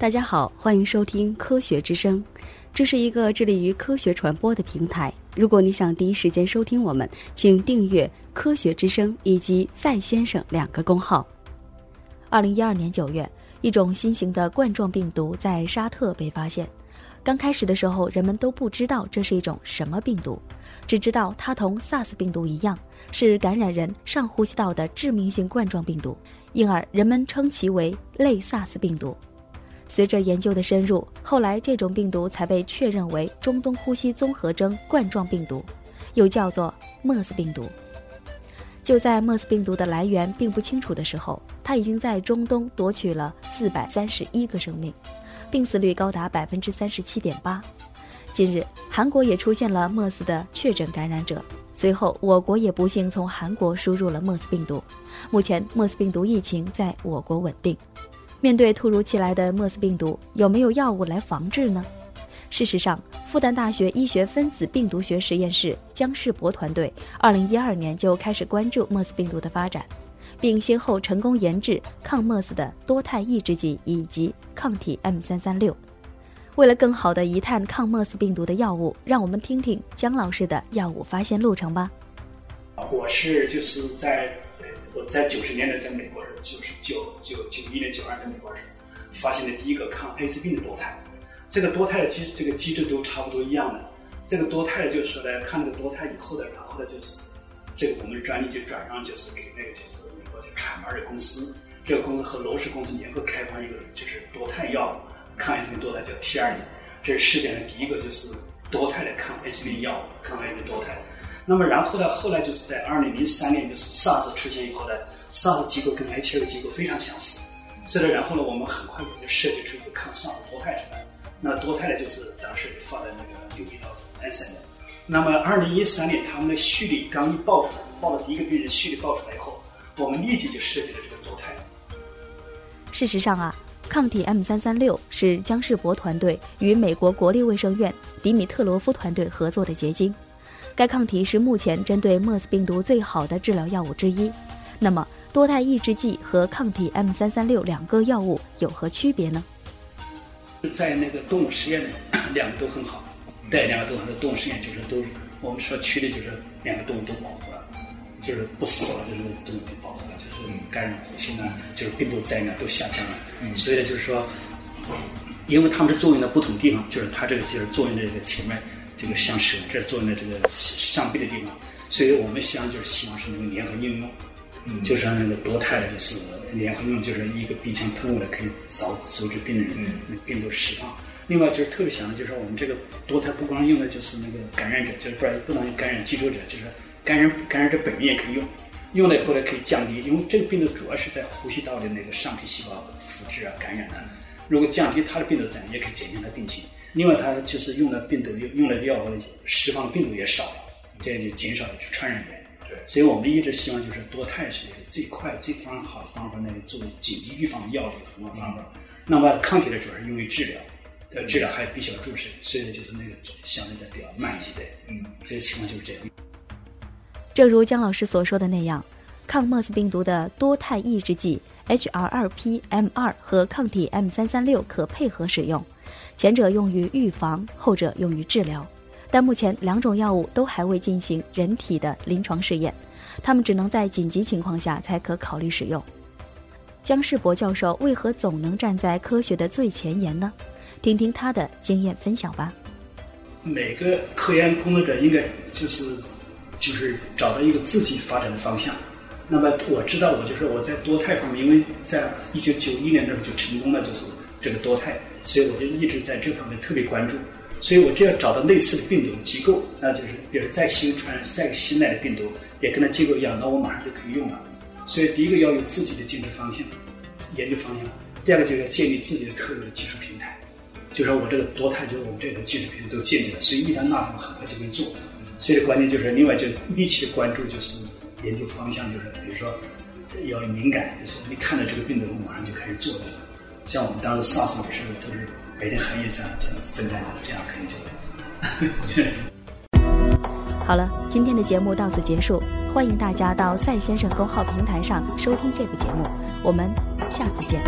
大家好，欢迎收听科学之声，这是一个致力于科学传播的平台。如果你想第一时间收听我们，请订阅科学之声以及赛先生两个公号。二零一二年九月，一种新型的冠状病毒在沙特被发现。刚开始的时候，人们都不知道这是一种什么病毒，只知道它同 SARS 病毒一样，是感染人上呼吸道的致命性冠状病毒，因而人们称其为类 SARS 病毒。随着研究的深入，后来这种病毒才被确认为中东呼吸综合征冠状病毒，又叫做莫斯病毒。就在莫斯病毒的来源并不清楚的时候，它已经在中东夺取了四百三十一个生命，病死率高达百分之三十七点八。近日，韩国也出现了莫斯的确诊感染者，随后我国也不幸从韩国输入了莫斯病毒。目前，莫斯病毒疫情在我国稳定。面对突如其来的莫斯病毒，有没有药物来防治呢？事实上，复旦大学医学分子病毒学实验室姜世博团队2012年就开始关注莫斯病毒的发展，并先后成功研制抗莫斯的多肽抑制剂以及抗体 M336。为了更好地一探抗莫斯病毒的药物，让我们听听姜老师的药物发现路程吧。我是就是在。我在九十年代在美国时，就是九九九一年、九二在美国时，发现的第一个抗艾滋病的多肽。这个多肽的机这个机制都差不多一样的。这个多肽就是说呢，看那个多肽以后的，然后呢就是这个我们的专利就转让就是给那个就是美国的传儿的公司。这个公司和罗氏公司联合开发一个就是多肽药，抗艾滋病多肽叫 T 二零，这是世界上第一个就是多肽的抗艾滋病药，抗艾滋病多肽。那么然后呢？后来就是在二零零三年，就是 SARS 出现以后呢，SARS 机构跟 HIV 机构非常相似，所以呢，然后呢，我们很快就设计出一个抗 SARS 多肽出来。那多肽呢，就是当时就放在那个六一到安三的。那么二零一三年，他们的序列刚一报出来，报了第一个病人序列报出来以后，我们立即就设计了这个多肽。事实上啊，抗体 M 三三六是姜世博团队与美国国立卫生院迪米特罗夫团队合作的结晶。该抗体是目前针对莫斯病毒最好的治疗药物之一。那么，多肽抑制剂和抗体 M 三三六两个药物有何区别呢？在那个动物实验里，两个都很好。对，两个都很好。动物实验就是都，我们说区的就是两个动物都保护了，就是不死了，就是动物都保护了，就是感染活性啊，就是病毒载量都下降了。所以呢，就是说，因为它们的作用在不同地方，就是它这个就是作用在这个前面。这个像舌，这作用在这个上臂的地方，所以我们希望就是希望是能够联合应用，嗯，就是那个多肽的，就是联合应用，就是一个鼻腔喷雾的，可以早阻止病人病毒释放。另外就是特别想的就是我们这个多肽不光用的就是那个感染者，就是不不能感染寄主者，就是感染感染者本人也可以用，用了以后呢可以降低，因为这个病毒主要是在呼吸道的那个上皮细胞复制啊感染的，如果降低它的病毒载量，也可以减轻它病情。另外，它就是用的病毒用用的药释放的病毒也少了，这样就减少了传染源。对，所以我们一直希望就是多肽是最快、最方好的方法，那个作为紧急预防的药的一个很好方法。那么抗体呢，主要是用于治疗，呃，治疗还必须要注射，所以呢，就是那个相对的比较慢一些的。嗯，这个情况就是这样。正如姜老师所说的那样，抗莫斯病毒的多肽抑制剂 HR2PM2 和抗体 M336 可配合使用。前者用于预防，后者用于治疗，但目前两种药物都还未进行人体的临床试验，他们只能在紧急情况下才可考虑使用。姜世博教授为何总能站在科学的最前沿呢？听听他的经验分享吧。每个科研工作者应该就是就是找到一个自己发展的方向。那么我知道，我就是我在多肽方面，因为在一九九一年的时候就成功了，就是这个多肽。所以我就一直在这方面特别关注，所以我只要找到类似的病毒机构，那就是比如再新传染再新来的病毒，也跟它机构一样，那我马上就可以用了。所以第一个要有自己的竞争方向、研究方向；第二个就是要建立自己的特有的技术平台，就说我这个多肽，就是我们这个技术平台都建立了，所以一旦纳入，很快就可以做。所以关键就是另外就密切关注，就是研究方向，就是比如说要敏感，就是你看到这个病毒，我马上就开始做的。像我们当时上诉的时候，都是白天黑夜这样这样分担着，这样肯定 就会。好了，今天的节目到此结束，欢迎大家到赛先生公号平台上收听这个节目，我们下次见。